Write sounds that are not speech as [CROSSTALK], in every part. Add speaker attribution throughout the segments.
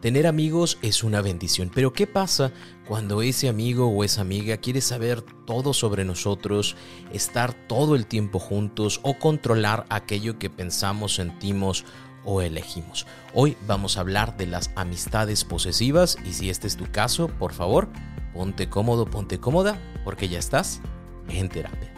Speaker 1: Tener amigos es una bendición, pero ¿qué pasa cuando ese amigo o esa amiga quiere saber todo sobre nosotros, estar todo el tiempo juntos o controlar aquello que pensamos, sentimos o elegimos? Hoy vamos a hablar de las amistades posesivas y si este es tu caso, por favor, ponte cómodo, ponte cómoda, porque ya estás en terapia.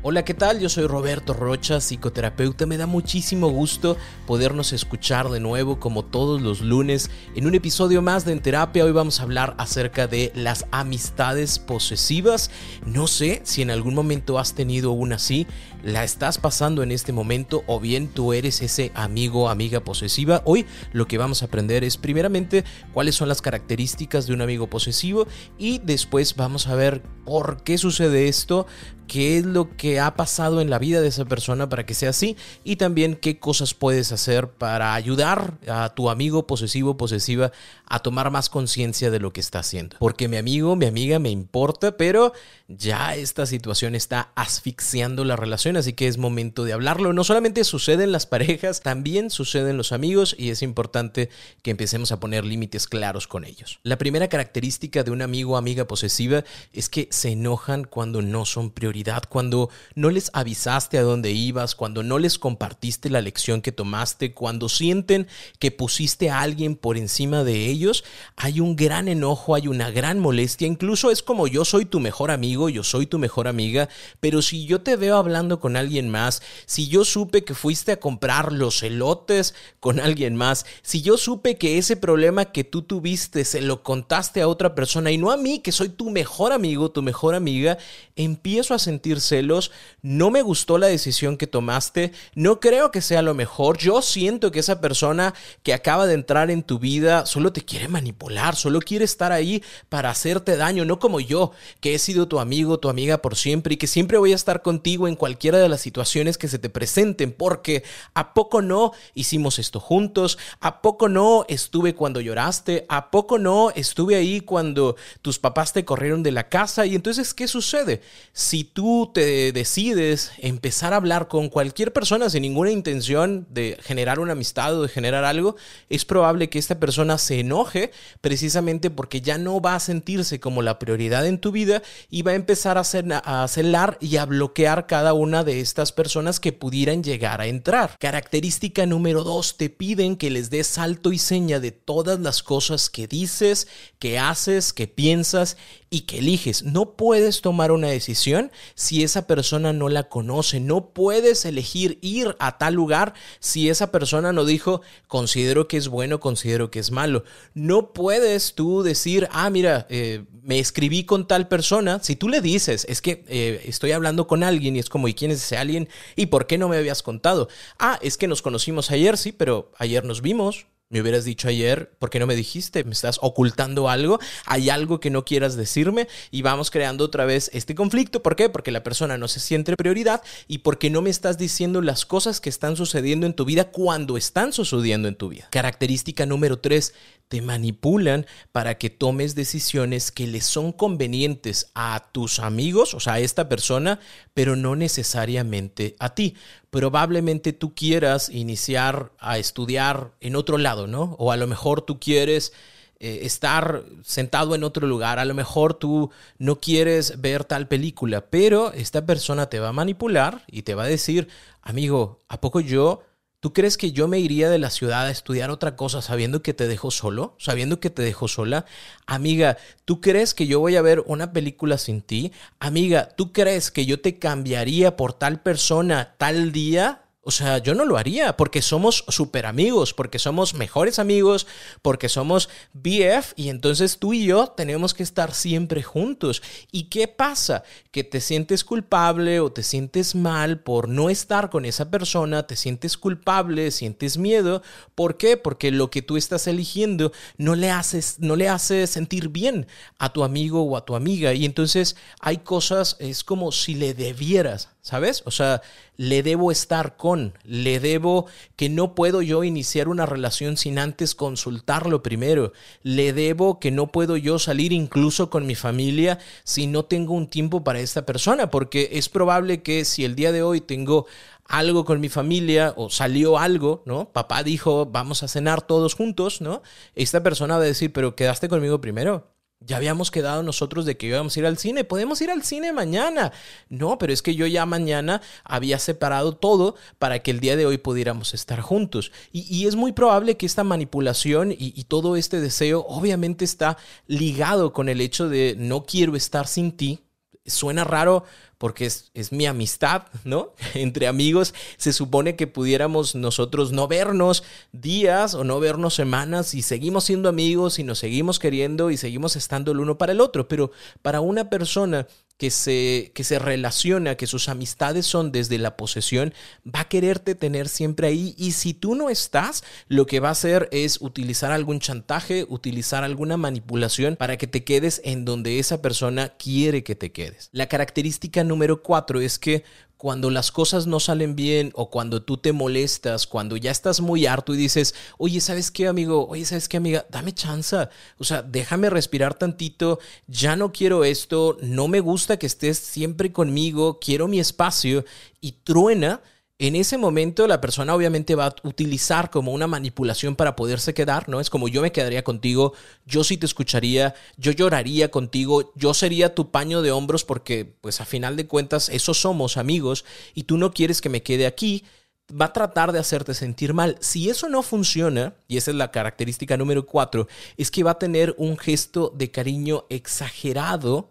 Speaker 1: Hola, ¿qué tal? Yo soy Roberto Rocha, psicoterapeuta. Me da muchísimo gusto podernos escuchar de nuevo como todos los lunes en un episodio más de En Terapia. Hoy vamos a hablar acerca de las amistades posesivas. No sé si en algún momento has tenido una así, la estás pasando en este momento o bien tú eres ese amigo amiga posesiva. Hoy lo que vamos a aprender es primeramente cuáles son las características de un amigo posesivo y después vamos a ver por qué sucede esto, qué es lo que ha pasado en la vida de esa persona para que sea así y también qué cosas puedes hacer para ayudar a tu amigo posesivo posesiva a tomar más conciencia de lo que está haciendo. Porque mi amigo, mi amiga me importa, pero ya esta situación está asfixiando la relación, así que es momento de hablarlo. No solamente sucede en las parejas, también sucede en los amigos y es importante que empecemos a poner límites claros con ellos. La primera característica de un amigo o amiga posesiva es que se enojan cuando no son prioridad, cuando no les avisaste a dónde ibas, cuando no les compartiste la lección que tomaste, cuando sienten que pusiste a alguien por encima de ellos, hay un gran enojo, hay una gran molestia, incluso es como yo soy tu mejor amigo, yo soy tu mejor amiga, pero si yo te veo hablando con alguien más, si yo supe que fuiste a comprar los elotes con alguien más, si yo supe que ese problema que tú tuviste se lo contaste a otra persona y no a mí, que soy tu mejor amigo, tu mejor amiga, empiezo a sentir celos, no me gustó la decisión que tomaste, no creo que sea lo mejor, yo siento que esa persona que acaba de entrar en tu vida solo te quiere manipular, solo quiere estar ahí para hacerte daño, no como yo, que he sido tu amigo, tu amiga por siempre y que siempre voy a estar contigo en de las situaciones que se te presenten, porque a poco no hicimos esto juntos, a poco no estuve cuando lloraste, a poco no estuve ahí cuando tus papás te corrieron de la casa y entonces, ¿qué sucede? Si tú te decides empezar a hablar con cualquier persona sin ninguna intención de generar una amistad o de generar algo, es probable que esta persona se enoje precisamente porque ya no va a sentirse como la prioridad en tu vida y va a empezar a, hacer, a celar y a bloquear cada una de estas personas que pudieran llegar a entrar. Característica número dos, te piden que les des salto y seña de todas las cosas que dices, que haces, que piensas y que eliges. No puedes tomar una decisión si esa persona no la conoce. No puedes elegir ir a tal lugar si esa persona no dijo, considero que es bueno, considero que es malo. No puedes tú decir, ah, mira, eh, me escribí con tal persona. Si tú le dices, es que eh, estoy hablando con alguien y es como, ¿y quién es ese alguien? ¿Y por qué no me habías contado? Ah, es que nos conocimos ayer, sí, pero ayer nos vimos me hubieras dicho ayer, ¿por qué no me dijiste? ¿Me estás ocultando algo? ¿Hay algo que no quieras decirme? Y vamos creando otra vez este conflicto. ¿Por qué? Porque la persona no se siente prioridad y porque no me estás diciendo las cosas que están sucediendo en tu vida cuando están sucediendo en tu vida. Característica número tres, te manipulan para que tomes decisiones que les son convenientes a tus amigos, o sea, a esta persona, pero no necesariamente a ti. Probablemente tú quieras iniciar a estudiar en otro lado, ¿no? O a lo mejor tú quieres eh, estar sentado en otro lugar, a lo mejor tú no quieres ver tal película, pero esta persona te va a manipular y te va a decir, amigo, ¿a poco yo ¿Tú crees que yo me iría de la ciudad a estudiar otra cosa sabiendo que te dejo solo? Sabiendo que te dejo sola? Amiga, ¿tú crees que yo voy a ver una película sin ti? Amiga, ¿tú crees que yo te cambiaría por tal persona tal día? O sea, yo no lo haría porque somos súper amigos, porque somos mejores amigos, porque somos BF y entonces tú y yo tenemos que estar siempre juntos. ¿Y qué pasa? Que te sientes culpable o te sientes mal por no estar con esa persona, te sientes culpable, sientes miedo. ¿Por qué? Porque lo que tú estás eligiendo no le haces, no le hace sentir bien a tu amigo o a tu amiga. Y entonces hay cosas, es como si le debieras ¿sabes? O sea, le debo estar con, le debo que no puedo yo iniciar una relación sin antes consultarlo primero, le debo que no puedo yo salir incluso con mi familia si no tengo un tiempo para esta persona, porque es probable que si el día de hoy tengo algo con mi familia o salió algo, ¿no? Papá dijo, vamos a cenar todos juntos, ¿no? Esta persona va a decir, pero quedaste conmigo primero. Ya habíamos quedado nosotros de que íbamos a ir al cine. Podemos ir al cine mañana. No, pero es que yo ya mañana había separado todo para que el día de hoy pudiéramos estar juntos. Y, es muy probable que esta manipulación y, y, todo este deseo obviamente está ligado con el hecho de no quiero estar sin ti. Suena raro porque es, es, mi amistad, ¿no? [LAUGHS] Entre amigos se supone que pudiéramos nosotros no vernos días o no vernos semanas y seguimos siendo amigos y nos seguimos queriendo y seguimos estando el uno para el otro, pero para una persona que se, que se relaciona, que sus amistades son desde la posesión, va a quererte tener siempre ahí y si tú no estás, lo que va a hacer es utilizar algún chantaje, utilizar alguna manipulación para que te quedes en donde esa persona quiere que te quedes. La característica número cuatro es que cuando las cosas no salen bien o cuando tú te molestas, cuando ya estás muy harto y dices, oye, ¿sabes qué, amigo? Oye, ¿sabes qué, amiga? Dame chance. O sea, déjame respirar tantito. Ya no quiero esto. No me gusta que estés siempre conmigo. Quiero mi espacio. Y truena en ese momento la persona obviamente va a utilizar como una manipulación para poderse quedar, ¿no? Es como yo me quedaría contigo, yo sí te escucharía, yo lloraría contigo, yo sería tu paño de hombros porque pues a final de cuentas esos somos amigos y tú no quieres que me quede aquí, va a tratar de hacerte sentir mal. Si eso no funciona, y esa es la característica número cuatro, es que va a tener un gesto de cariño exagerado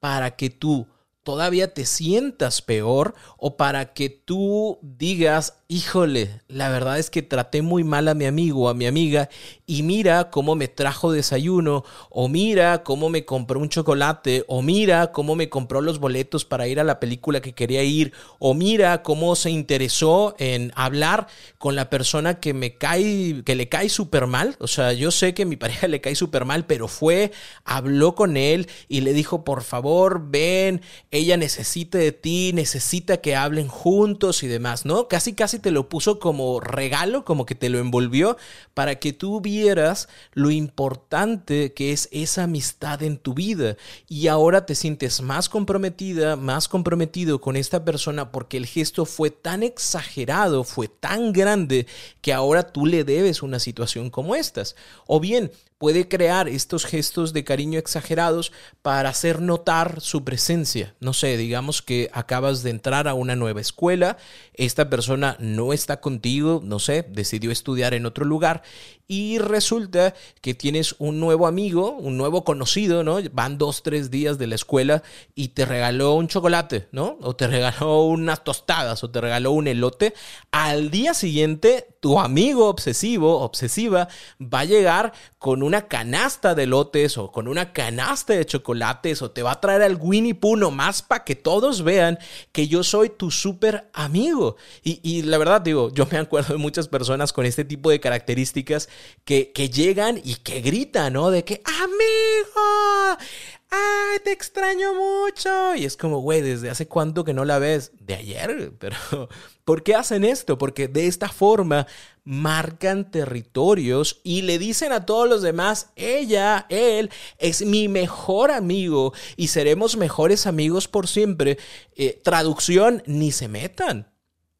Speaker 1: para que tú todavía te sientas peor o para que tú digas, híjole, la verdad es que traté muy mal a mi amigo o a mi amiga y mira cómo me trajo desayuno o mira cómo me compró un chocolate o mira cómo me compró los boletos para ir a la película que quería ir o mira cómo se interesó en hablar con la persona que me cae, que le cae súper mal. O sea, yo sé que mi [LAUGHS] pareja le cae súper mal, pero fue, habló con él y le dijo, por favor, ven ella necesita de ti, necesita que hablen juntos y demás, ¿no? Casi, casi te lo puso como regalo, como que te lo envolvió para que tú vieras lo importante que es esa amistad en tu vida. Y ahora te sientes más comprometida, más comprometido con esta persona porque el gesto fue tan exagerado, fue tan grande que ahora tú le debes una situación como estas. O bien, puede crear estos gestos de cariño exagerados para hacer notar su presencia. No sé, digamos que acabas de entrar a una nueva escuela, esta persona no está contigo, no sé, decidió estudiar en otro lugar y resulta que tienes un nuevo amigo, un nuevo conocido, ¿no? Van dos, tres días de la escuela y te regaló un chocolate, ¿no? O te regaló unas tostadas o te regaló un elote. Al día siguiente, tu amigo obsesivo, obsesiva, va a llegar con una canasta de elotes o con una canasta de chocolates o te va a traer al Winnie Pooh nomás para que todos vean que yo soy tu súper amigo. Y, y la verdad, digo, yo me acuerdo de muchas personas con este tipo de características que, llegan y que gritan, ¿no? De que, amigo, ¡ay, te extraño mucho! Y es como, güey, ¿desde hace cuánto que no la ves? De ayer, pero [LAUGHS] ¿por qué hacen esto? Porque de esta forma marcan territorios y le dicen a todos los demás, ella, él, es mi mejor amigo y seremos mejores amigos por siempre. Eh, traducción, ni se metan,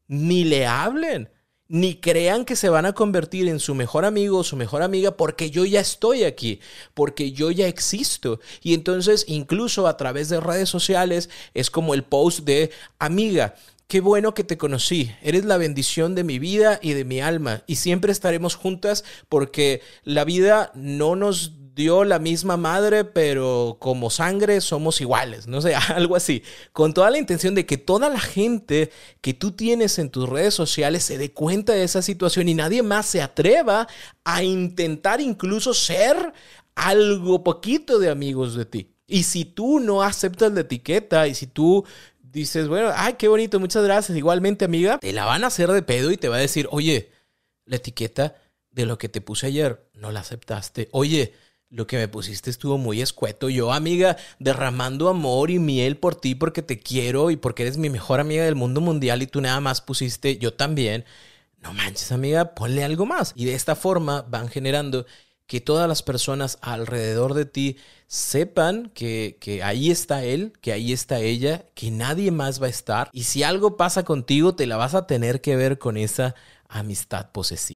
Speaker 1: ni le hablen ni crean que se van a convertir en su mejor amigo o su mejor amiga porque yo ya estoy aquí, porque yo ya existo. Y entonces incluso a través de redes sociales es como el post de amiga. Qué bueno que te conocí, eres la bendición de mi vida y de mi alma y siempre estaremos juntas porque la vida no nos dio la misma madre, pero como sangre somos iguales, no [LAUGHS] sé, algo así. Con toda la intención de que toda la gente que tú tienes en tus redes sociales se dé cuenta de esa situación y nadie más se atreva a intentar incluso ser algo poquito de amigos de ti. Y si tú no aceptas la etiqueta y si tú dices, bueno, ay, qué bonito, muchas gracias, igualmente amiga, te la van a hacer de pedo y te va a decir, oye, la etiqueta de lo que te puse ayer no la aceptaste. Oye, lo que me pusiste estuvo muy escueto. Yo, amiga, derramando amor y miel por ti porque te quiero y porque eres mi mejor amiga del mundo mundial y tú nada más pusiste yo también. No manches, amiga, ponle algo más. Y de esta forma van generando que todas las personas alrededor de ti sepan que, que, ahí está él, que ahí está ella, que nadie más va a estar. Y si algo pasa contigo, te la vas a tener que ver con esa amistad posesiva.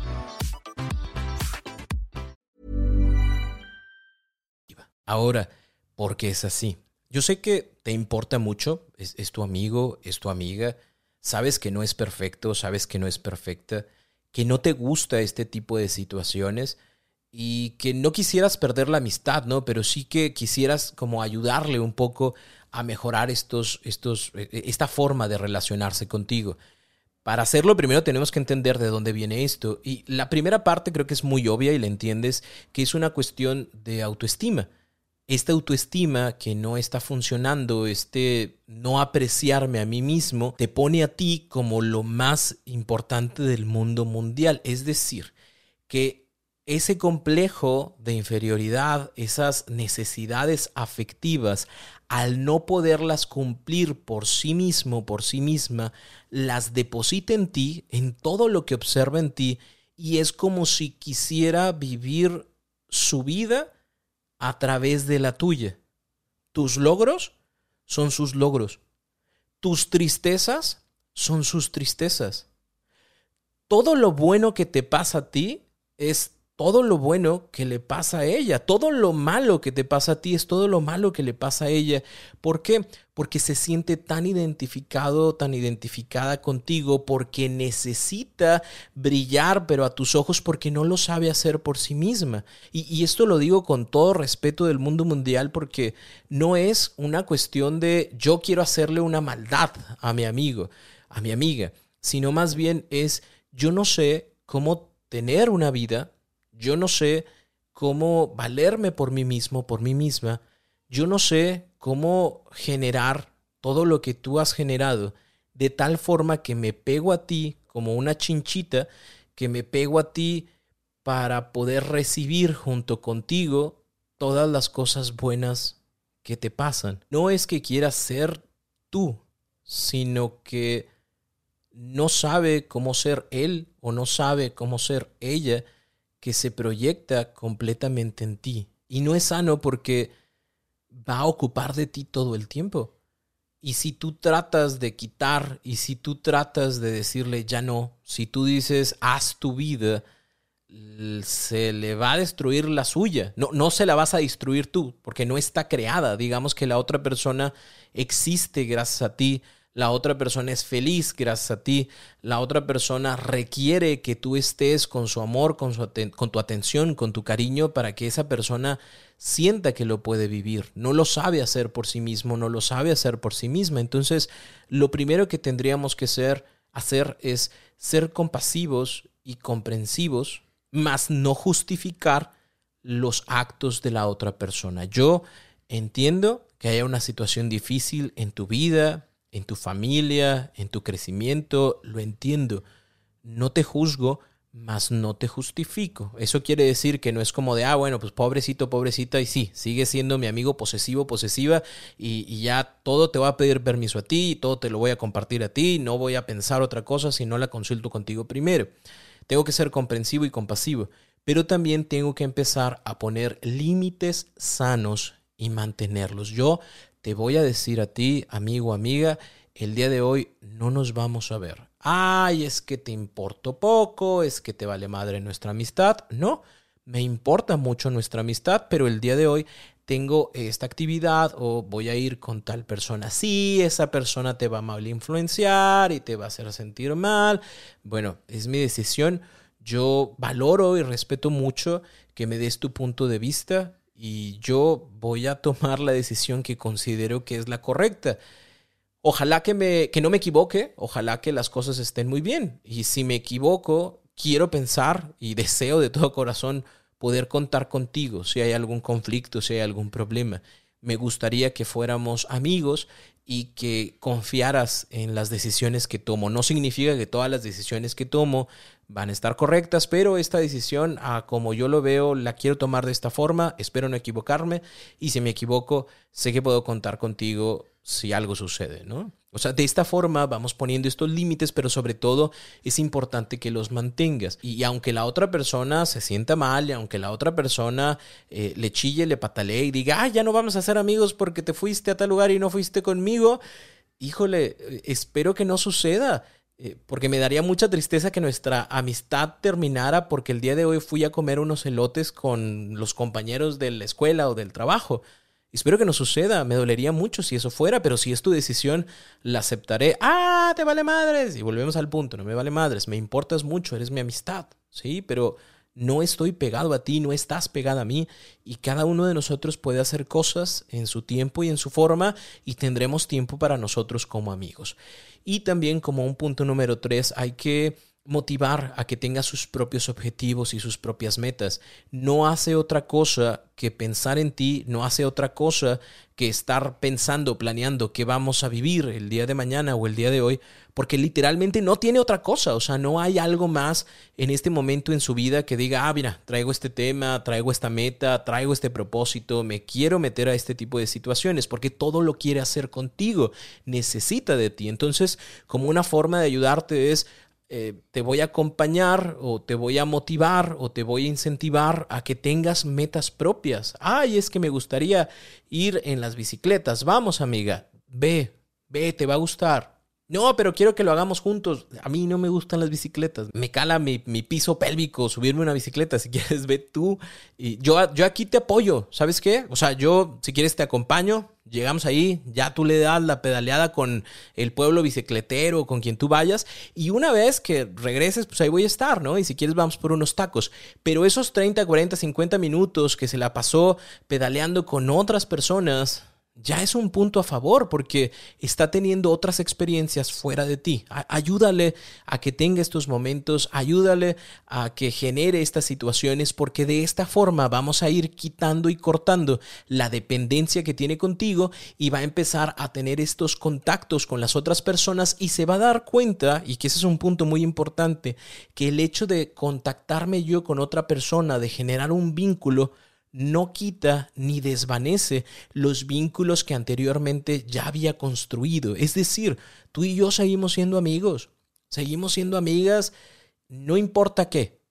Speaker 1: Ahora, ¿por qué es así? Yo sé que te importa mucho, es, tu amigo, es tu amiga sabes que no es perfecto, sabes que no es perfecta, que no te gusta este tipo de situaciones y que no quisieras perder la amistad, ¿no? Pero sí que quisieras como ayudarle un poco a mejorar estos, estos, e, e, esta forma de relacionarse contigo. Para hacerlo, primero tenemos que entender de dónde viene esto. Y la primera parte creo que es muy obvia y la entiendes, que es una cuestión de autoestima esta autoestima que no está funcionando, este no apreciarme a mí mismo, te pone a ti como lo más importante del mundo mundial. Es decir, que ese complejo de inferioridad, esas necesidades afectivas, al no poderlas cumplir por sí mismo, por sí misma, las deposita en ti, en todo lo que observa en ti, y es como si quisiera vivir su vida a través de la tuya. Tus logros son sus logros. Tus tristezas son sus tristezas. Todo lo bueno que te pasa a ti es todo lo bueno que le pasa a ella, todo lo malo que te pasa a ti es todo lo malo que le pasa a ella. ¿Por qué? Porque se siente tan identificado, tan identificada contigo, porque necesita brillar, pero a tus ojos porque no lo sabe hacer por sí misma. Y, y esto lo digo con todo respeto del mundo mundial porque no es una cuestión de yo quiero hacerle una maldad a mi amigo, a mi amiga, sino más bien es yo no sé cómo tener una vida yo no sé cómo valerme por mí mismo, por mí misma. Yo no sé cómo generar todo lo que tú has generado de tal forma que me pego a ti como una chinchita, que me pego a ti para poder recibir junto contigo todas las cosas buenas que te pasan. No es que quieras ser tú, sino que no sabe cómo ser él o no sabe cómo ser ella que se proyecta completamente en ti. Y no es sano porque va a ocupar de ti todo el tiempo. Y si tú tratas de quitar y si tú tratas de decirle ya no, si tú dices haz tu vida, se le va a destruir la suya. No, no se la vas a destruir tú, porque no está creada. Digamos que la otra persona existe gracias a ti la otra persona es feliz gracias a ti, la otra persona requiere que tú estés con su amor, con, su con tu atención, con tu cariño, para que esa persona sienta que lo puede vivir. No lo sabe hacer por sí mismo, no lo sabe hacer por sí misma. Entonces, lo primero que tendríamos que ser, hacer es ser compasivos y comprensivos, más no justificar los actos de la otra persona. Yo entiendo que haya una situación difícil en tu vida, en tu familia, en tu crecimiento, lo entiendo. No te juzgo, mas no te justifico. Eso quiere decir que no es como de, ah, bueno, pues pobrecito, pobrecita, y sí, sigue siendo mi amigo posesivo, posesiva, y, y, ya todo te va a pedir permiso a ti, y todo te lo voy a compartir a ti, no voy a pensar otra cosa si no la consulto contigo primero. Tengo que ser comprensivo y compasivo, pero también tengo que empezar a poner límites sanos y mantenerlos. Yo te voy a decir a ti, amigo, amiga, el día de hoy no nos vamos a ver. Ay, es que te importo poco, es que te vale madre nuestra amistad. No, me importa mucho nuestra amistad, pero el día de hoy tengo esta actividad o voy a ir con tal persona. Sí, esa persona te va a mal influenciar y te va a hacer sentir mal. Bueno, es mi decisión. Yo valoro y respeto mucho que me des tu punto de vista y yo voy a tomar la decisión que considero que es la correcta. Ojalá que, me, que no me equivoque, ojalá que las cosas estén muy bien. Y si me equivoco, quiero pensar y deseo de todo corazón poder contar contigo si hay algún conflicto, si hay algún problema. Me gustaría que fuéramos amigos y que confiaras en las decisiones que tomo. No significa que todas las decisiones que tomo van a estar correctas, pero esta decisión, a como yo lo veo, la quiero tomar de esta forma, espero no equivocarme y si me equivoco, sé que puedo contar contigo si algo sucede, ¿no? O sea, de esta forma vamos poniendo estos límites, pero sobre todo es importante que los mantengas. Y, aunque la otra persona se sienta mal, y aunque la otra persona eh, le chille, le patalee y diga, ah, ya no vamos a ser amigos porque te fuiste a tal lugar y no fuiste conmigo, híjole, espero que no suceda. Eh, porque me daría mucha tristeza que nuestra amistad terminara porque el día de hoy fui a comer unos elotes con los compañeros de la escuela o del trabajo. Espero que no suceda, me dolería mucho si eso fuera, pero si es tu decisión, la aceptaré. Ah, te vale madres. Y volvemos al punto, no me vale madres, me importas mucho, eres mi amistad, ¿sí? Pero no estoy pegado a ti, no estás pegada a mí y cada uno de nosotros puede hacer cosas en su tiempo y en su forma y tendremos tiempo para nosotros como amigos. Y también como un punto número tres, hay que motivar a que tenga sus propios objetivos y sus propias metas. No hace otra cosa que pensar en ti, no hace otra cosa que estar pensando, planeando qué vamos a vivir el día de mañana o el día de hoy, porque literalmente no tiene otra cosa, o sea, no hay algo más en este momento en su vida que diga, ah, mira, traigo este tema, traigo esta meta, traigo este propósito, me quiero meter a este tipo de situaciones, porque todo lo quiere hacer contigo, necesita de ti. Entonces, como una forma de ayudarte es eh, te voy a acompañar o te voy a motivar o te voy a incentivar a que tengas metas propias. Ay, es que me gustaría ir en las bicicletas. Vamos, amiga, ve, ve, te va a gustar. No, pero quiero que lo hagamos juntos. A mí no me gustan las bicicletas. Me cala mi, piso pélvico subirme una bicicleta. Si [LAUGHS] quieres, ve tú. Y yo, yo aquí te apoyo. ¿Sabes qué? O sea, yo, si quieres, te acompaño. Llegamos ahí, ya tú le das la pedaleada con el pueblo bicicletero, con quien tú vayas, y una vez que regreses, pues ahí voy a estar, ¿no? Y si quieres vamos por unos tacos. Pero esos 30, 40, 50 minutos que se la pasó pedaleando con otras personas, ya es un punto a favor porque está teniendo otras experiencias fuera de ti. Ayúdale a que tenga estos momentos, ayúdale a que genere estas situaciones porque de esta forma vamos a ir quitando y cortando la dependencia que tiene contigo y va a empezar a tener estos contactos con las otras personas y se va a dar cuenta, y que ese es un punto muy importante, que el hecho de contactarme yo con otra persona, de generar un vínculo, no quita ni desvanece los vínculos que anteriormente ya había construido. Es decir, tú y yo seguimos siendo amigos, seguimos siendo amigas, no importa qué.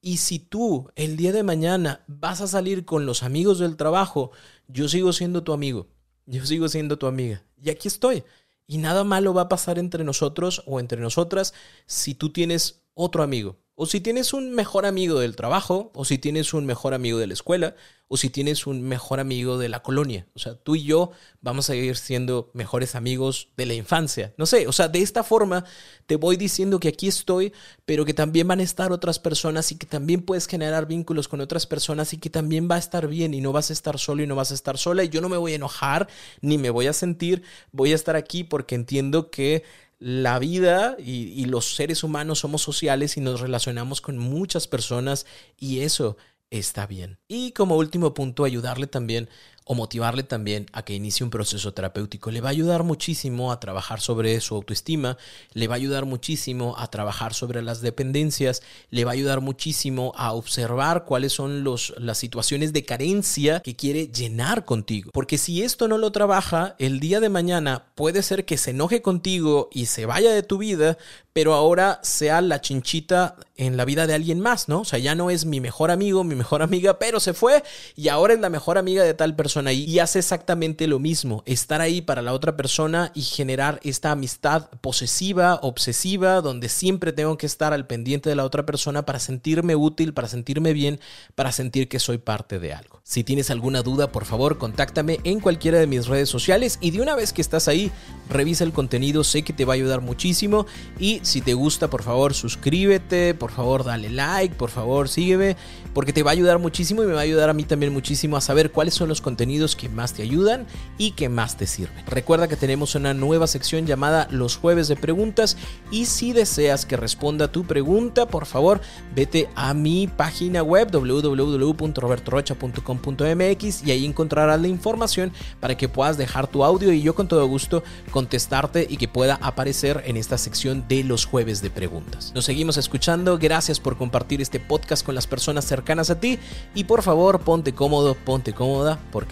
Speaker 1: Y si tú el día de mañana vas a salir con los amigos del trabajo, yo sigo siendo tu amigo, yo sigo siendo tu amiga. Y aquí estoy. Y nada malo va a pasar entre nosotros o entre nosotras si tú tienes otro amigo o si tienes un mejor amigo del trabajo, o si tienes un mejor amigo de la escuela, o si tienes un mejor amigo de la colonia. O sea, tú y yo vamos a ir siendo mejores amigos de la infancia. No sé, o sea, de esta forma te voy diciendo que aquí estoy, pero que también van a estar otras personas y que también puedes generar vínculos con otras personas y que también va a estar bien y no vas a estar solo y no vas a estar sola y yo no me voy a enojar ni me voy a sentir, voy a estar aquí porque entiendo que la vida y, los seres humanos somos sociales y nos relacionamos con muchas personas y eso está bien. Y como último punto, ayudarle también o motivarle también a que inicie un proceso terapéutico. Le va a ayudar muchísimo a trabajar sobre su autoestima, le va a ayudar muchísimo a trabajar sobre las dependencias, le va a ayudar muchísimo a observar cuáles son los, las situaciones de carencia que quiere llenar contigo. Porque si esto no lo trabaja, el día de mañana puede ser que se enoje contigo y se vaya de tu vida, pero ahora sea la chinchita en la vida de alguien más, ¿no? O sea, ya no es mi mejor amigo, mi mejor amiga, pero se fue y ahora es la mejor amiga de tal persona y, hace exactamente lo mismo, estar ahí para la otra persona y generar esta amistad posesiva, obsesiva, donde siempre tengo que estar al pendiente de la otra persona para sentirme útil, para sentirme bien, para sentir que soy parte de algo. Si tienes alguna duda, por favor, contáctame en cualquiera de mis redes sociales y de una vez que estás ahí, revisa el contenido, sé que te va a ayudar muchísimo y si te gusta, por favor, suscríbete, por favor, dale like, por favor, sígueme, porque te va a ayudar muchísimo y me va a ayudar a mí también muchísimo a saber cuáles son los contenidos que más te ayudan y que más te sirven. Recuerda que tenemos una nueva sección llamada Los jueves de preguntas y si deseas que responda tu pregunta, por favor, vete a mi página web www.robertorocha.com.mx y ahí encontrarás la información para que puedas dejar tu audio y yo con todo gusto contestarte y que pueda aparecer en esta sección de los jueves de preguntas. Nos seguimos escuchando, gracias por compartir este podcast con las personas cercanas a ti y por favor ponte cómodo, ponte cómoda porque